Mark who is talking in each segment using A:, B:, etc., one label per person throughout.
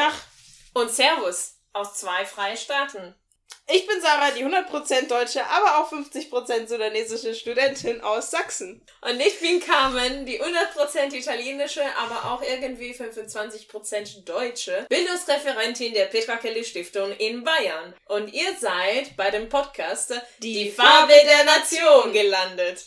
A: Dach und Servus aus zwei freien Staaten.
B: Ich bin Sarah, die 100% deutsche, aber auch 50% sudanesische Studentin aus Sachsen.
A: Und ich bin Carmen, die 100% italienische, aber auch irgendwie 25% deutsche Bildungsreferentin der Petra Kelly Stiftung in Bayern. Und ihr seid bei dem Podcast Die, die Farbe der Nation gelandet.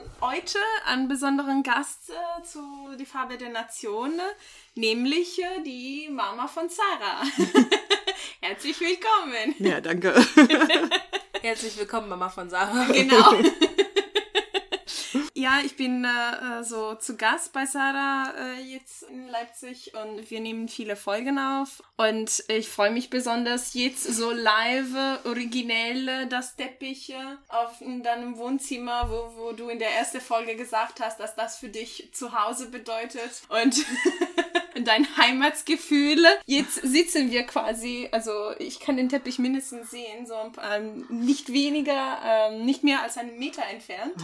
B: heute einen besonderen Gast äh, zu Die Farbe der Nation, nämlich äh, die Mama von Sarah. Herzlich willkommen.
C: Ja, danke.
A: Herzlich willkommen, Mama von Sarah.
B: Genau. Ja, ich bin äh, so zu Gast bei Sarah äh, jetzt in Leipzig und wir nehmen viele Folgen auf. Und ich freue mich besonders jetzt so live, originell das Teppich auf in deinem Wohnzimmer, wo, wo du in der ersten Folge gesagt hast, dass das für dich zu Hause bedeutet und dein Heimatsgefühl. Jetzt sitzen wir quasi, also ich kann den Teppich mindestens sehen, so ähm, nicht weniger, ähm, nicht mehr als einen Meter entfernt.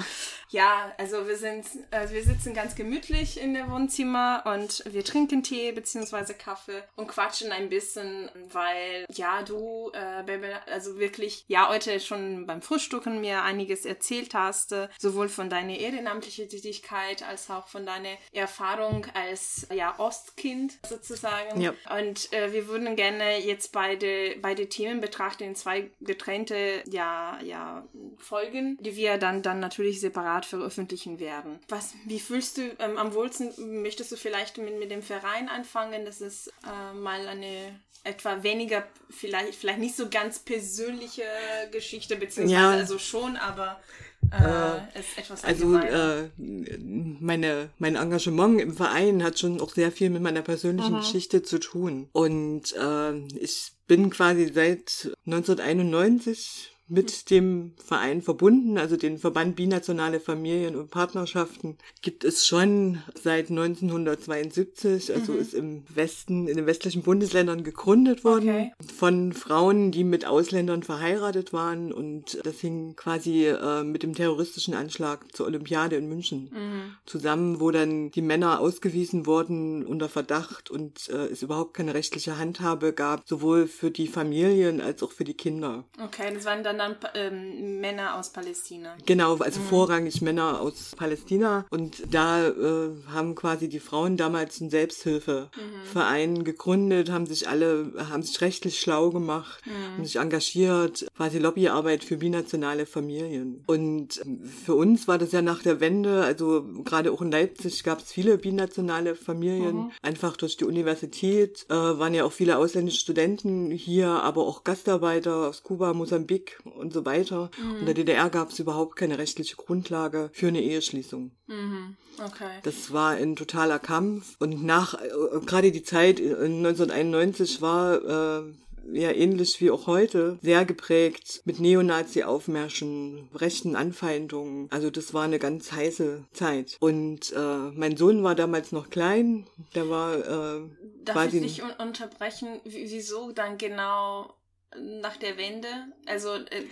B: Ja, also wir sind, also wir sitzen ganz gemütlich in der Wohnzimmer und wir trinken Tee beziehungsweise Kaffee und quatschen ein bisschen, weil ja du, äh, Baby, also wirklich ja heute schon beim Frühstücken mir einiges erzählt hast, äh, sowohl von deiner ehrenamtlichen Tätigkeit als auch von deiner Erfahrung als ja Ostkind sozusagen.
C: Ja.
B: Und äh, wir würden gerne jetzt beide beide Themen betrachten in zwei getrennte ja ja Folgen, die wir dann dann natürlich separat veröffentlichen werden. Was, wie fühlst du ähm, am wohlsten? Möchtest du vielleicht mit, mit dem Verein anfangen? Das ist äh, mal eine etwa weniger, vielleicht, vielleicht nicht so ganz persönliche Geschichte, beziehungsweise
C: Ja.
B: also schon, aber äh, ist etwas
C: Also
B: allgemeiner.
C: äh, meine, mein Engagement im Verein hat schon auch sehr viel mit meiner persönlichen Geschichte zu tun. Und äh, ich bin quasi seit 1991 mit dem Verein verbunden, also den Verband Binationale Familien und Partnerschaften, gibt es schon seit 1972, also ist im Westen, in den westlichen Bundesländern gegründet worden
B: Okay.
C: von Frauen, die mit Ausländern verheiratet waren und das hing quasi äh, mit dem terroristischen Anschlag zur Olympiade in München zusammen, wo dann die Männer ausgewiesen wurden unter Verdacht und äh, es überhaupt keine rechtliche Handhabe gab, sowohl für die Familien als auch für die Kinder.
B: okay, das waren dann, dann ähm, Männer aus Palästina.
C: Genau, also vorrangig Männer aus Palästina. Und da äh, haben quasi die Frauen damals einen Selbsthilfeverein gegründet, haben sich alle, haben sich rechtlich schlau gemacht, haben sich engagiert, quasi Lobbyarbeit für binationale Familien. Und für uns war das ja nach der Wende, also gerade auch in Leipzig gab es viele binationale Familien, einfach durch die Universität, äh, waren ja auch viele ausländische Studenten hier, aber auch Gastarbeiter aus Kuba, Mosambik und so weiter. Und in der DDR gab es überhaupt keine rechtliche Grundlage für eine Eheschließung.
B: Okay.
C: Das war ein totaler Kampf. Und nach, äh, gerade die Zeit äh, 1991 war äh, ja ähnlich wie auch heute sehr geprägt mit Neonazi-Aufmärschen, rechten Anfeindungen. Also das war eine ganz heiße Zeit. Und äh, mein Sohn war damals noch klein. Der war äh,
B: Darf
C: quasi
B: ich dich un unterbrechen? Wieso dann genau nach der Wende? Also, äh,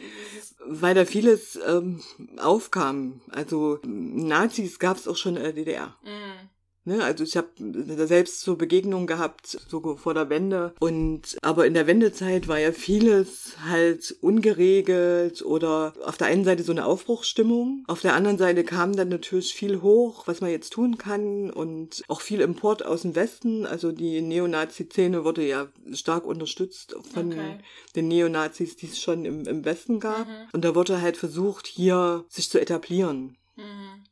C: weil da vieles ähm, aufkam. Also Nazis gab es auch schon in der DDR.
B: mm,
C: Ne, also ich habe selbst so Begegnungen gehabt, so vor der Wende. Und aber in der Wendezeit war ja vieles halt ungeregelt oder auf der einen Seite so eine Aufbruchsstimmung. Auf der anderen Seite kam dann natürlich viel hoch, was man jetzt tun kann und auch viel Import aus dem Westen. Also die Neonazi-Szene wurde ja stark unterstützt von
B: Okay.
C: den Neonazis, die es schon im, im Westen gab. Und da wurde halt versucht, hier sich zu etablieren.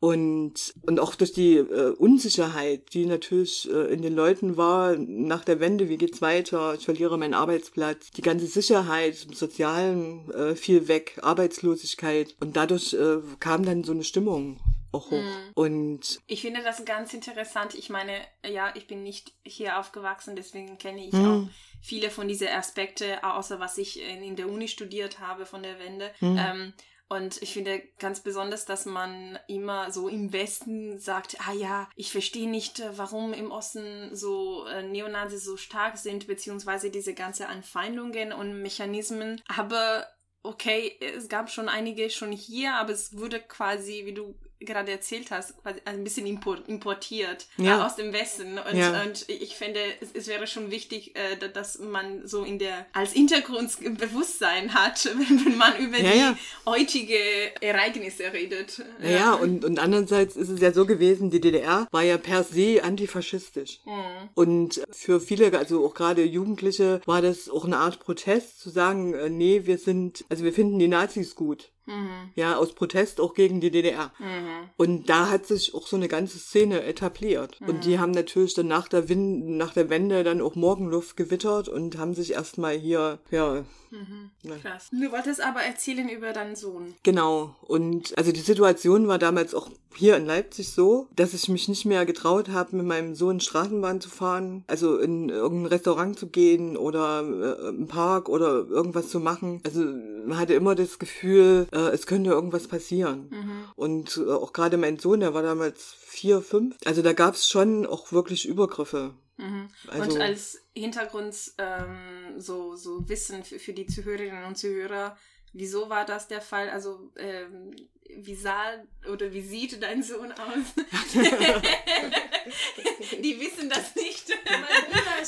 C: Und, und auch durch die äh, Unsicherheit, die natürlich äh, in den Leuten war, nach der Wende, wie geht's weiter, ich verliere meinen Arbeitsplatz, die ganze Sicherheit im Sozialen äh, fiel weg, Arbeitslosigkeit. Und dadurch äh, kam dann so eine Stimmung auch hoch. Mhm. Und
B: ich finde das ganz interessant. Ich meine, ja, ich bin nicht hier aufgewachsen, deswegen kenne ich mhm. auch viele von diesen Aspekte, außer was ich in der Uni studiert habe von der Wende. Mhm. Ähm, und ich finde ganz besonders, dass man immer so im Westen sagt, ah ja, ich verstehe nicht, äh, warum im Osten so äh, Neonazis so stark sind, beziehungsweise diese ganze Anfeindungen und Mechanismen. Aber okay, es gab schon einige schon hier, aber es wurde quasi, wie du gerade erzählt hast, quasi ein bisschen importiert äh, ja. aus dem Westen. Und, ja. und ich finde, es, es, wäre schon wichtig, äh, dass man so in der als Hintergrundbewusstsein hat, wenn man über ja, die heutige Ereignisse redet.
C: Ja, und, und andererseits ist es ja so gewesen, die DDR war ja per se antifaschistisch. Mhm. Und für viele, also auch gerade Jugendliche, war das auch eine Art Protest, zu sagen, äh, nee, wir sind, also wir finden die Nazis gut. Mhm. Ja, aus Protest auch gegen die DDR. Mhm. Und da hat sich auch so eine ganze Szene etabliert. Mhm. Und die haben natürlich dann nach der, Wind, nach der Wende dann auch Morgenluft gewittert und haben sich erstmal hier, ja.
B: Mhm. Krass. Du wolltest aber erzählen über deinen Sohn.
C: Genau. Und also die Situation war damals auch hier in Leipzig so, dass ich mich nicht mehr getraut habe, mit meinem Sohn Straßenbahn zu fahren, also in irgendein Restaurant zu gehen oder äh, im Park oder irgendwas zu machen. Also man hatte immer das Gefühl, äh, es könnte irgendwas passieren. Mhm. Und äh, auch gerade mein Sohn, der war damals vier, fünf. Also da gab es schon auch wirklich Übergriffe.
B: Mhm. Also, und als Hintergrund ähm, so, so Wissen für, für die Zuhörerinnen und Zuhörer, wieso war das der Fall? Also ähm, wie sah oder wie sieht dein Sohn aus? die wissen das nicht.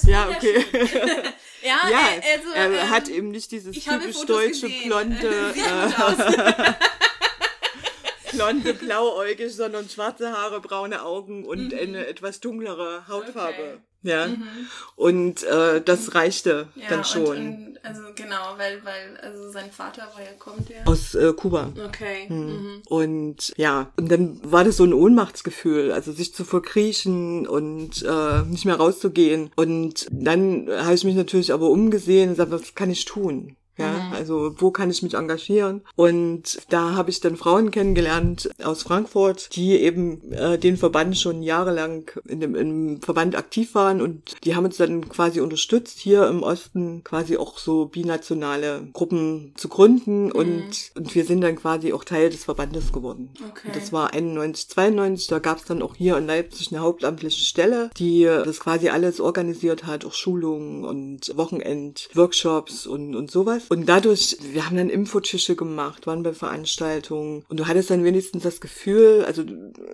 C: ja, okay. ja, ja also, er ähm, hat eben nicht dieses typisch deutsche gesehen. blonde. Äh, blonde, blauäugig, sondern schwarze Haare, braune Augen und mhm. eine etwas dunklere Hautfarbe. Okay. Ja. Mhm. Und äh, das reichte ja, dann schon. Und,
B: und, also genau, weil, weil, also sein Vater, woher kommt der?
C: Aus äh, Kuba.
B: Okay. Mhm.
C: Mhm. Und ja, und dann war das so ein Ohnmachtsgefühl, also sich zu verkriechen und äh, nicht mehr rauszugehen. Und dann habe ich mich natürlich aber umgesehen und gesagt, was kann ich tun? Ja, mhm. also wo kann ich mich engagieren? Und da habe ich dann Frauen kennengelernt aus Frankfurt, die eben äh, den Verband schon jahrelang in dem im Verband aktiv waren und die haben uns dann quasi unterstützt, hier im Osten quasi auch so binationale Gruppen zu gründen mhm. und, und wir sind dann quasi auch Teil des Verbandes geworden. Okay. Und das war 91, 92, da gab es dann auch hier in Leipzig eine hauptamtliche Stelle, die das quasi alles organisiert hat, auch Schulungen und Wochenend, Workshops und, und sowas. Und dadurch, wir haben dann Infotische gemacht, waren bei Veranstaltungen und du hattest dann wenigstens das Gefühl, also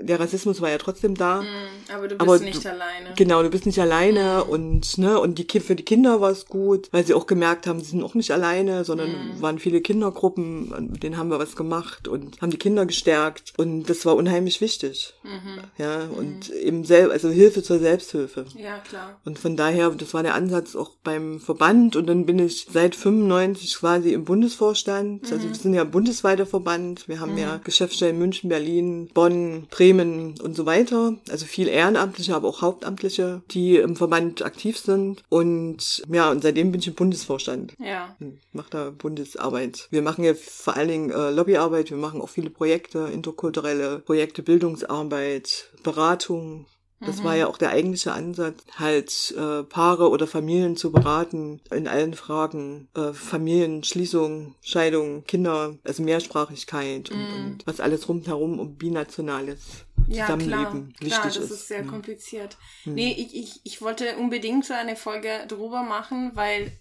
C: der Rassismus war ja trotzdem da. Mm,
B: aber du bist aber nicht du, alleine.
C: Genau, du bist nicht alleine mm. und ne und die für die Kinder war es gut, weil sie auch gemerkt haben, sie sind auch nicht alleine, sondern mm. waren viele Kindergruppen, mit denen haben wir was gemacht und haben die Kinder gestärkt und das war unheimlich wichtig. -hmm. Ja und mhm. eben selber, also Hilfe zur Selbsthilfe.
B: Ja klar.
C: Und von daher, das war der Ansatz auch beim Verband und dann bin ich seit 95 ich quasi im Bundesvorstand. Also mhm. Also wir sind ja bundesweiter Verband. Wir haben mhm. ja Geschäftsstellen München, Berlin, Bonn, Bremen und so weiter. Also viel Ehrenamtliche, aber auch Hauptamtliche, die im Verband aktiv sind. Und ja, und seitdem bin ich im Bundesvorstand.
B: Ja.
C: Hm, mach da Bundesarbeit. Wir machen ja vor allen Dingen äh, Lobbyarbeit. Wir machen auch viele Projekte, interkulturelle Projekte, Bildungsarbeit, Beratung, das mhm. war ja auch der eigentliche Ansatz, halt äh, Paare oder Familien zu beraten in allen Fragen. Äh, Familienschließung, Scheidung, Kinder, also Mehrsprachigkeit mhm. und, und was alles rundherum um Binationales Zusammenleben ja, klar, wichtig
B: klar, das ist. ist sehr ja. kompliziert. Mhm. Nee, ich, ich, ich wollte unbedingt so eine Folge drüber machen, weil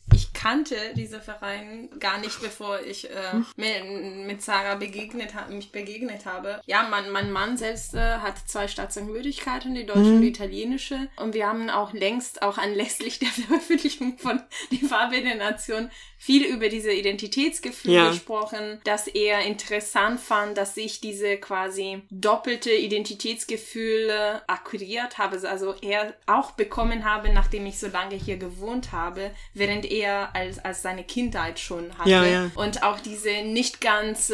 B: kannte diese Verein gar nicht, bevor ich äh, mit, mit Sarah begegnet mich begegnet habe. Ja, mein, mein Mann selbst äh, hat zwei Staatsangehörigkeiten, die deutsche mhm. und die italienische. Und wir haben auch längst, auch anlässlich der Veröffentlichung von Die Farbe der Nation, viel über diese Identitätsgefühle ja. gesprochen, dass er interessant fand, dass ich diese quasi doppelte Identitätsgefühle akquiriert habe, also er auch bekommen habe, nachdem ich so lange hier gewohnt habe, während er als, als seine Kindheit schon hatte.
C: Ja, ja.
B: Und auch diese nicht ganz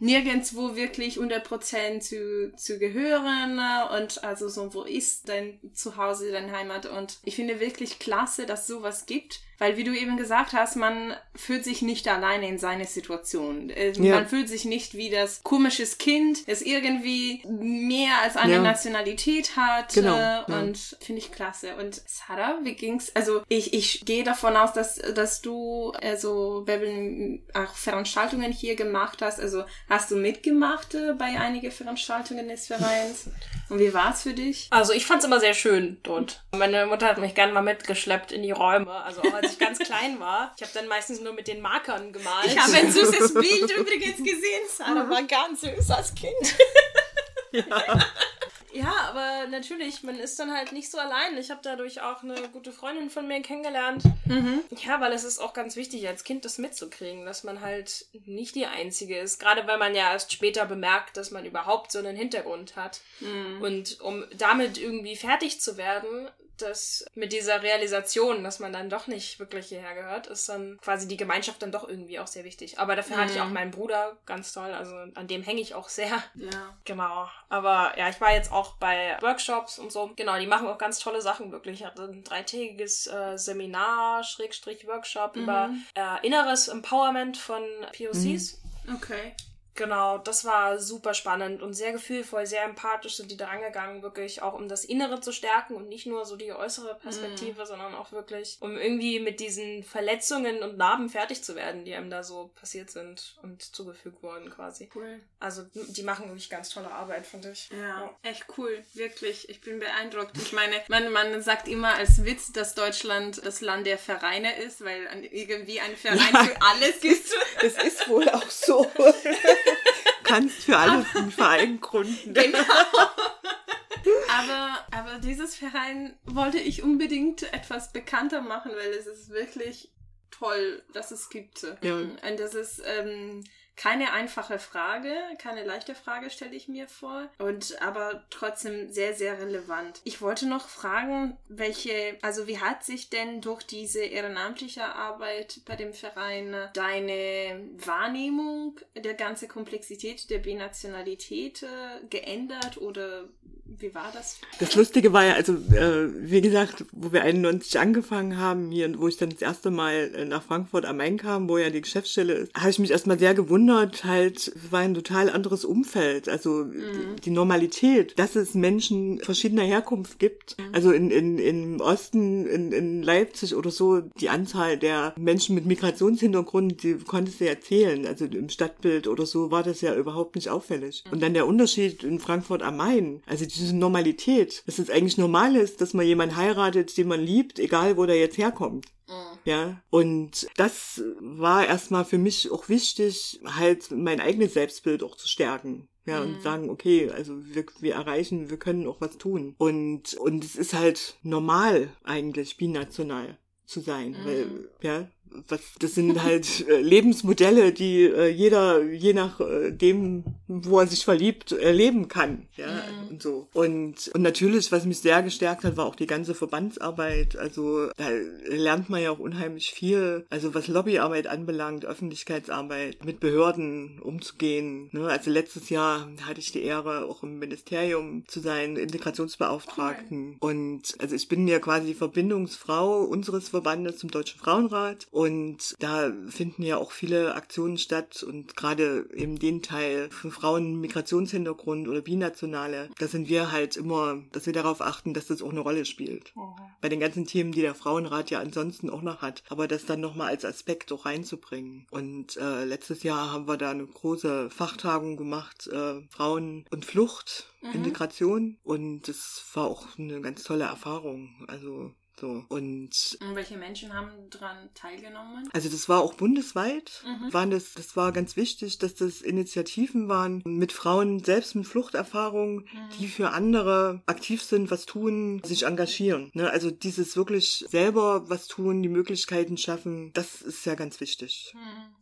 B: nirgendwo wirklich 100% zu, zu gehören und also so, wo ist dein Zuhause, deine Heimat? Und ich finde wirklich klasse, dass sowas gibt weil wie du eben gesagt hast, man fühlt sich nicht alleine in seiner Situation. Äh,
C: Ja.
B: Man fühlt sich nicht wie das komisches Kind, das irgendwie mehr als eine
C: Ja.
B: Nationalität hat.
C: Genau,
B: äh,
C: ja.
B: Und finde ich klasse. Und Sarah, wie ging's? Also ich, ich gehe davon aus, dass, dass du also Bebel auch Veranstaltungen hier gemacht hast. Also hast du mitgemacht äh, bei einigen Veranstaltungen des Vereins? Und wie war's für dich?
D: Also ich fand's immer sehr schön dort. Meine Mutter hat mich gerne mal mitgeschleppt in die Räume. Also auch als ich ganz klein war. Ich habe dann meistens nur mit den Markern gemalt.
B: Ich habe ein süßes Bild übrigens gesehen. Sarah war ganz süß als Kind.
D: Ja, aber natürlich, man ist dann halt nicht so allein. Ich habe dadurch auch eine gute Freundin von mir kennengelernt. Ja, weil es ist auch ganz wichtig, als Kind das mitzukriegen, dass man halt nicht die Einzige ist. Gerade weil man ja erst später bemerkt, dass man überhaupt so einen Hintergrund hat. Und um damit irgendwie fertig zu werden, dass mit dieser Realisation, dass man dann doch nicht wirklich hierher gehört, ist dann quasi die Gemeinschaft dann doch irgendwie auch sehr wichtig. Aber dafür hatte ich auch meinen Bruder ganz toll, also an dem hänge ich auch sehr.
B: Ja.
D: Genau. Aber ja, ich war jetzt auch bei Workshops und so. Genau, die machen auch ganz tolle Sachen wirklich. Ich hatte ein dreitägiges äh, Seminar, Schrägstrich Workshop über äh, inneres Empowerment von POCs.
B: Okay.
D: Genau, das war super spannend und sehr gefühlvoll, sehr empathisch sind die da rangegangen, wirklich auch um das Innere zu stärken und nicht nur so die äußere Perspektive, sondern auch wirklich, um irgendwie mit diesen Verletzungen und Narben fertig zu werden, die einem da so passiert sind und zugefügt wurden quasi.
B: Cool.
D: Also die machen wirklich ganz tolle Arbeit, finde ich.
B: Ja, echt cool, wirklich. Ich bin beeindruckt. Ich meine, man, man sagt immer als Witz, dass Deutschland das Land der Vereine ist, weil irgendwie ein Verein
C: Ja.
B: für alles gibt.
C: Das ist wohl auch so. Kannst für alles einen Verein gründen.
B: Aber, aber dieses Verein wollte ich unbedingt etwas bekannter machen, weil es ist wirklich toll, dass es gibt.
C: Ja.
B: Und das ist ähm, keine einfache Frage, keine leichte Frage, stelle ich mir vor. Und aber trotzdem sehr, sehr relevant. Ich wollte noch fragen, welche, also wie hat sich denn durch diese ehrenamtliche Arbeit bei dem Verein deine Wahrnehmung der ganzen Komplexität der Binationalität äh, geändert oder wie war das?
C: Das Lustige war ja, also äh, wie gesagt, wo wir 91 angefangen haben, hier, wo ich dann das erste Mal äh, nach Frankfurt am Main kam, wo ja die Geschäftsstelle ist, habe ich mich erstmal sehr gewundert, halt, es war ein total anderes Umfeld, also die, die Normalität, dass es Menschen verschiedener Herkunft gibt. Also in, in, im Osten, in, in Leipzig oder so, die Anzahl der Menschen mit Migrationshintergrund, die konntest du ja zählen. Also im Stadtbild oder so war das ja überhaupt nicht auffällig. Und dann der Unterschied in Frankfurt am Main, also diese Normalität, dass es eigentlich normal ist, dass man jemanden heiratet, den man liebt, egal wo der jetzt herkommt. Ja, und das war erstmal für mich auch wichtig, halt mein eigenes Selbstbild auch zu stärken. Ja, und sagen, okay, also wir, wir erreichen, wir können auch was tun. Und, und es ist halt normal eigentlich, binational zu sein, weil, ja, das sind halt äh, Lebensmodelle, die äh, jeder, je nach äh, dem, wo er sich verliebt, erleben kann, ja, und so. Und, und natürlich, was mich sehr gestärkt hat, war auch die ganze Verbandsarbeit, also da lernt man ja auch unheimlich viel, also was Lobbyarbeit anbelangt, Öffentlichkeitsarbeit, mit Behörden umzugehen, ne? also letztes Jahr hatte ich die Ehre, auch im Ministerium zu sein, Integrationsbeauftragten. Und also ich bin ja quasi die Verbindungsfrau unseres Verbandes zum Deutschen Frauenrat und da finden ja auch viele Aktionen statt und gerade eben den Teil von Frauen Migrationshintergrund oder Binationale, da sind wir halt immer, dass wir darauf achten, dass das auch eine Rolle spielt. Bei den ganzen Themen, die der Frauenrat ja ansonsten auch noch hat, aber das dann nochmal als Aspekt auch reinzubringen. Und äh, letztes Jahr haben wir da eine große Fachtagung gemacht, äh, Frauen und Flucht, Integration und das war auch eine ganz tolle Erfahrung. Also so und
B: Und welche Menschen haben daran teilgenommen?
C: also das war auch bundesweit, waren das, das war ganz wichtig, dass das Initiativen waren mit Frauen selbst mit Fluchterfahrung, die für andere aktiv sind, was tun, sich engagieren. Ne? Also dieses wirklich selber was tun, die Möglichkeiten schaffen, das ist ja ganz wichtig.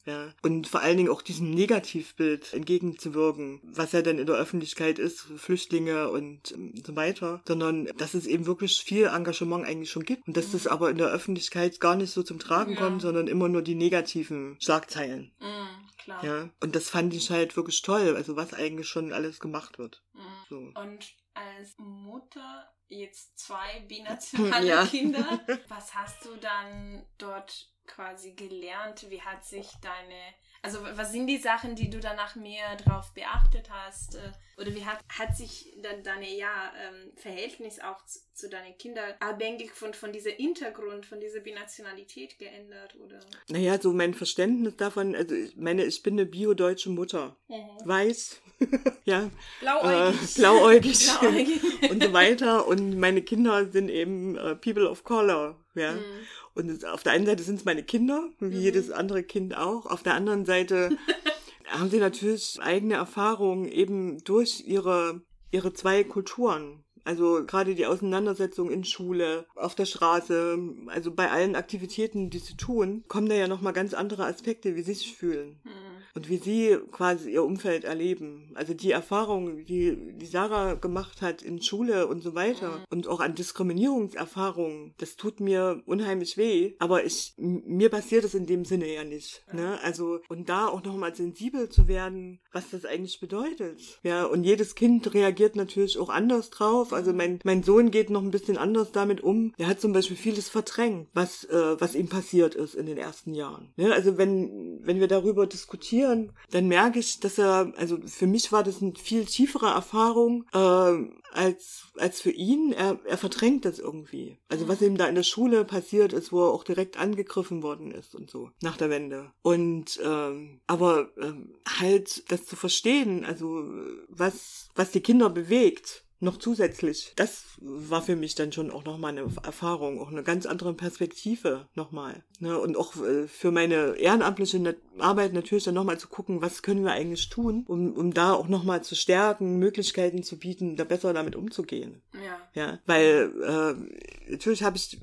C: Ja. Und vor allen Dingen auch diesem Negativbild entgegenzuwirken, was ja dann in der Öffentlichkeit ist, Flüchtlinge und ähm, so weiter, sondern dass es eben wirklich viel Engagement eigentlich schon gibt und dass das aber in der Öffentlichkeit gar nicht so zum Tragen
B: Ja.
C: kommt, sondern immer nur die negativen Schlagzeilen.
B: Mhm, klar.
C: Ja. Und das fand ich halt wirklich toll, also was eigentlich schon alles gemacht wird.
B: Mhm.
C: So.
B: Und als Mutter jetzt zwei binationale
C: Ja.
B: Kinder, was hast du dann dort quasi gelernt? Wie hat sich deine, also was sind die Sachen, die du danach mehr drauf beachtet hast? Äh, Oder wie hat, hat sich dann deine ja, ähm, Verhältnis auch zu, zu deinen Kindern abhängig von, von diesem Hintergrund, von dieser Binationalität geändert? Oder?
C: Naja, so mein Verständnis davon, also ich meine, ich bin eine bio-deutsche Mutter. Weiß, ja, äh,
B: Blauäugig.
C: blauäugig
B: Blauäugig.
C: und so weiter. Und meine Kinder sind eben äh, People of Color, ja.
B: Mhm.
C: Und auf der einen Seite sind es meine Kinder, wie jedes andere Kind auch. Auf der anderen Seite haben sie natürlich eigene Erfahrungen eben durch ihre, ihre zwei Kulturen. Also gerade die Auseinandersetzung in Schule, auf der Straße, also bei allen Aktivitäten, die sie tun, kommen da ja nochmal ganz andere Aspekte, wie sie sich fühlen. Und wie sie quasi ihr Umfeld erleben. Also die Erfahrungen, die, die Sarah gemacht hat in Schule und so weiter und auch an Diskriminierungserfahrungen, das tut mir unheimlich weh. Aber ich, mir passiert es in dem Sinne ja nicht. Ne? Also, und da auch nochmal sensibel zu werden, was das eigentlich bedeutet. Ja, und jedes Kind reagiert natürlich auch anders drauf. Also mein, mein Sohn geht noch ein bisschen anders damit um. Der hat zum Beispiel vieles verdrängt, was, äh, was ihm passiert ist in den ersten Jahren. Ne? Also wenn, wenn wir darüber diskutieren, dann merke ich, dass er, also für mich war das eine viel tiefere Erfahrung äh, als, als für ihn. Er, er verdrängt das irgendwie. Also was ihm da in der Schule passiert ist, wo er auch direkt angegriffen worden ist und so, nach der Wende. Und ähm, aber ähm, halt das zu verstehen, also was, was die Kinder bewegt, noch zusätzlich. Das war für mich dann schon auch nochmal eine Erfahrung, auch eine ganz andere Perspektive nochmal. Ne? Und auch äh, für meine ehrenamtliche Arbeit natürlich dann nochmal zu gucken, was können wir eigentlich tun, um, um da auch nochmal zu stärken, Möglichkeiten zu bieten, da besser damit umzugehen.
B: Ja.
C: Ja, weil äh, natürlich habe ich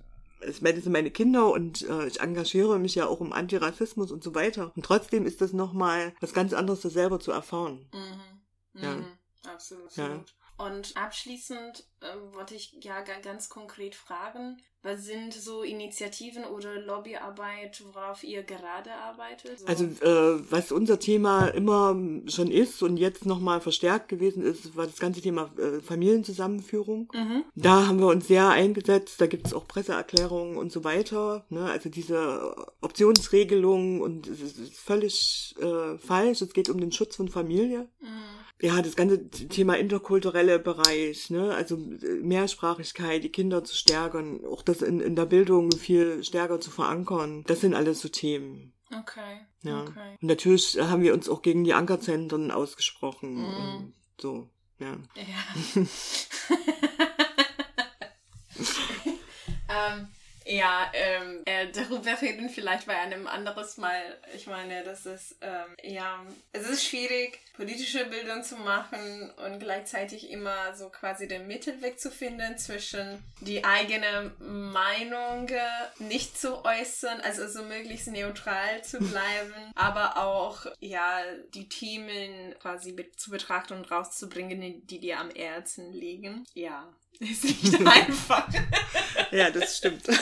C: ich meine, das sind meine Kinder und äh, ich engagiere mich ja auch um Antirassismus und so weiter. Und trotzdem ist das nochmal was ganz anderes, das selber zu erfahren.
B: Mhm.
C: Ja.
B: Mhm. Absolut.
C: Ja.
B: Und abschließend ähm, wollte ich ja ga- ganz konkret fragen, was sind so Initiativen oder Lobbyarbeit, worauf ihr gerade arbeitet? So.
C: Also äh, was unser Thema immer schon ist und jetzt nochmal verstärkt gewesen ist, war das ganze Thema äh, Familienzusammenführung.
B: Mhm.
C: Da haben wir uns sehr eingesetzt, da gibt es auch Presseerklärungen und so weiter. Ne? Also diese Optionsregelung und es ist ist völlig äh, falsch. Es geht um den Schutz von Familie.
B: Mhm.
C: Ja, das ganze Thema interkulturelle Bereich, ne, also äh, Mehrsprachigkeit, die Kinder zu stärken, auch das in, in der Bildung viel stärker zu verankern, das sind alles so Themen.
B: Okay.
C: Ja.
B: Okay.
C: Und natürlich haben wir uns auch gegen die Ankerzentren ausgesprochen und so, ja.
B: Ja. ähm, ja, ähm, äh, darüber reden vielleicht bei einem anderes Mal. Ich meine, das ist, ähm, ja, es ist schwierig, politische Bildung zu machen und gleichzeitig immer so quasi den Mittelweg zu finden zwischen die eigene Meinung nicht zu äußern, also so möglichst neutral zu bleiben, aber auch, ja, die Themen quasi be zu betrachten und rauszubringen, die- die dir am Herzen liegen. Ja, ist nicht einfach.
C: Ja, das stimmt.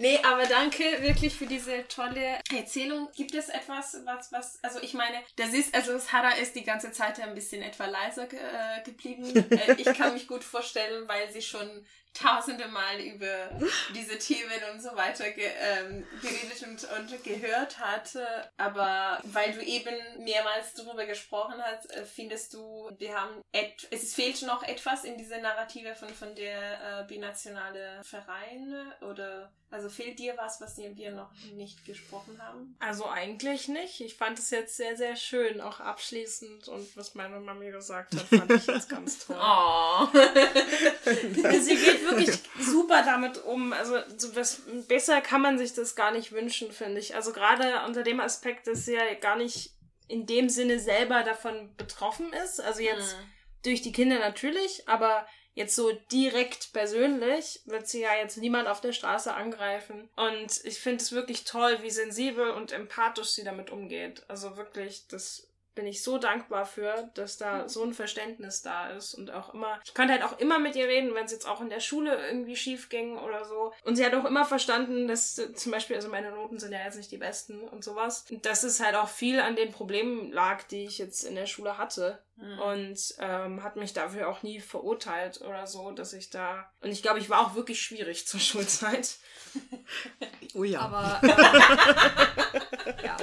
B: Nee, aber danke wirklich für diese tolle Erzählung. Gibt es etwas, was, was, also ich meine, das ist, also Sarah ist die ganze Zeit ein bisschen etwa leiser ge äh, geblieben. äh, ich kann mich gut vorstellen, weil sie schon tausende Mal über diese Themen und so weiter ge ähm, geredet und, und gehört hat. Aber weil du eben mehrmals darüber gesprochen hast, äh, findest du, wir haben, es fehlt noch etwas in dieser Narrative von, von der äh, binationale Verein oder also fehlt dir was, was wir noch nicht gesprochen haben?
D: Also eigentlich nicht. Ich fand es jetzt sehr, sehr schön, auch abschließend. Und was meine Mami gesagt hat, fand ich jetzt ganz toll.
B: Oh.
D: Sie geht wirklich super damit um. Also so was besser kann man sich das gar nicht wünschen, finde ich. Also gerade unter dem Aspekt, dass sie ja gar nicht in dem Sinne selber davon betroffen ist. Also jetzt durch die Kinder natürlich, aber jetzt so direkt persönlich wird sie ja jetzt niemand auf der Straße angreifen. Und ich finde es wirklich toll, wie sensibel und empathisch sie damit umgeht. Also wirklich, das bin ich so dankbar für, dass da so ein Verständnis da ist und auch immer, ich konnte halt auch immer mit ihr reden, wenn es jetzt auch in der Schule irgendwie schief ging oder so. Und sie hat auch immer verstanden, dass zum Beispiel, also meine Noten sind ja jetzt nicht die besten und sowas, dass es halt auch viel an den Problemen lag, die ich jetzt in der Schule hatte. Und ähm, hat mich dafür auch nie verurteilt oder so, dass ich da. Und ich glaube, ich war auch wirklich schwierig zur Schulzeit.
C: Oh ja.
D: Aber ähm, ja.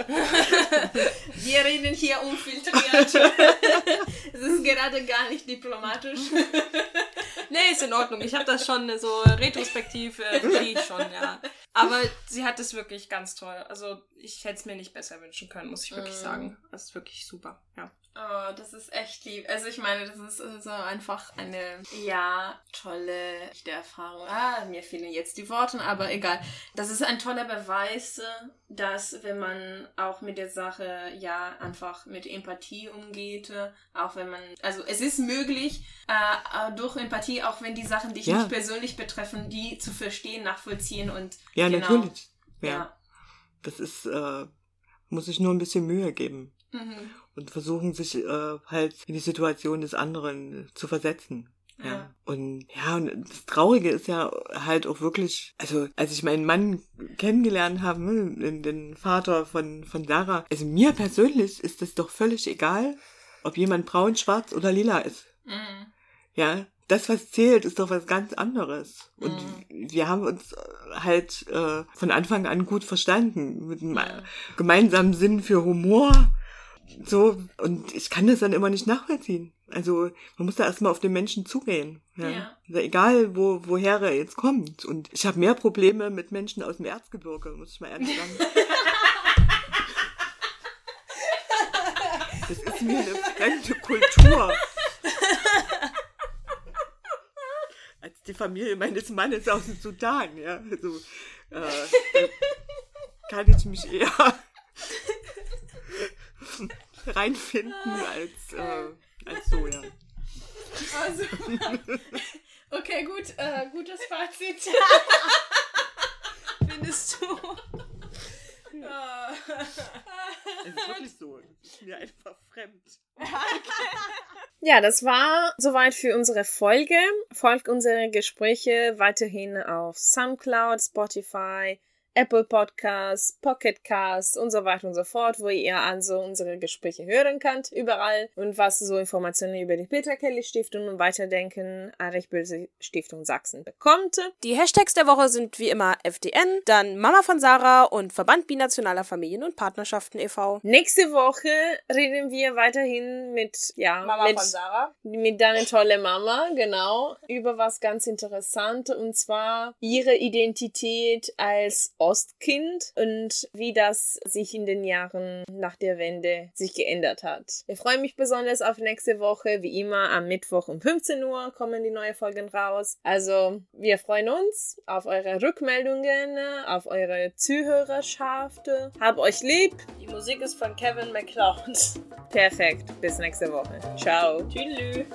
B: Wir reden hier unfiltriert. Es ist gerade gar nicht diplomatisch.
D: Nee, ist in Ordnung. Ich habe das schon so retrospektiv, äh, ich schon, ja. Aber sie hat es wirklich ganz toll. Also ich hätte es mir nicht besser wünschen können, muss ich wirklich
B: Mm.
D: sagen. Das ist wirklich super, ja.
E: Oh, das ist echt lieb. Also ich meine, das ist äh, so einfach eine, ja, tolle Erfahrung. Ah, mir fehlen jetzt die Worte, aber egal. Das ist ein toller Beweis, dass wenn man auch mit der Sache, ja, einfach mit Empathie umgeht, auch wenn man, also es ist möglich, äh, äh, durch Empathie, auch wenn die Sachen dich
C: Ja.
E: nicht persönlich betreffen, die zu verstehen, nachvollziehen und
C: ja,
E: genau.
C: natürlich. Ja.
E: Ja.
C: Das ist, äh, muss sich nur ein bisschen Mühe geben.
E: Mhm.
C: und versuchen sich äh, halt in die Situation des anderen zu versetzen. Ja.
E: Ja.
C: Und ja, und das Traurige ist ja halt auch wirklich, also als ich meinen Mann kennengelernt habe, ne, den, Vater von, von Sarah, also mir persönlich ist es doch völlig egal, ob jemand braun, schwarz oder lila ist.
E: Mhm.
C: Ja, das, was zählt, ist doch was ganz anderes. Und wir haben uns halt äh, von Anfang an gut verstanden, mit einem gemeinsamen Sinn für Humor. So, und ich kann das dann immer nicht nachvollziehen. Also, man muss da erstmal auf den Menschen zugehen. Ja.
E: Ja.
C: Also egal, wo, woher er jetzt kommt. Und ich habe mehr Probleme mit Menschen aus dem Erzgebirge, muss ich mal ehrlich sagen. Das ist mir eine fremde Kultur. Als die Familie meines Mannes aus dem Sudan, ja. Also, äh, kann ich mich eher reinfinden als, äh, als so, ja.
E: Also, okay, gut, äh, gutes Fazit. Findest du? Äh,
C: Es ist wirklich so. Das ist mir einfach fremd.
B: Ja, das war soweit für unsere Folge. Folgt unsere Gespräche weiterhin auf Soundcloud, Spotify, Apple Podcasts, Pocket Casts und so weiter und so fort, wo ihr also unsere Gespräche hören könnt, überall. Und was so Informationen über die Peter Kelly Stiftung und Weiterdenken Erich Böse Stiftung Sachsen bekommt.
F: Die Hashtags der Woche sind wie immer FDN, dann Mama von Sarah und Verband Binationaler Familien und Partnerschaften e.V.
B: Nächste Woche reden wir weiterhin mit, ja,
F: Mama
B: mit,
F: von Sarah.
B: mit deiner tolle Mama, genau, über was ganz Interessantes und zwar ihre Identität als Ostkind und wie das sich in den Jahren nach der Wende sich geändert hat. Ich freue mich besonders auf nächste Woche. Wie immer am Mittwoch um 15 Uhr kommen die neuen Folgen raus. Also wir freuen uns auf eure Rückmeldungen, auf eure Zuhörerschaft. Hab euch lieb.
F: Die Musik ist von Kevin MacLeod.
B: Perfekt. Bis nächste Woche. Ciao.
F: Tschüss.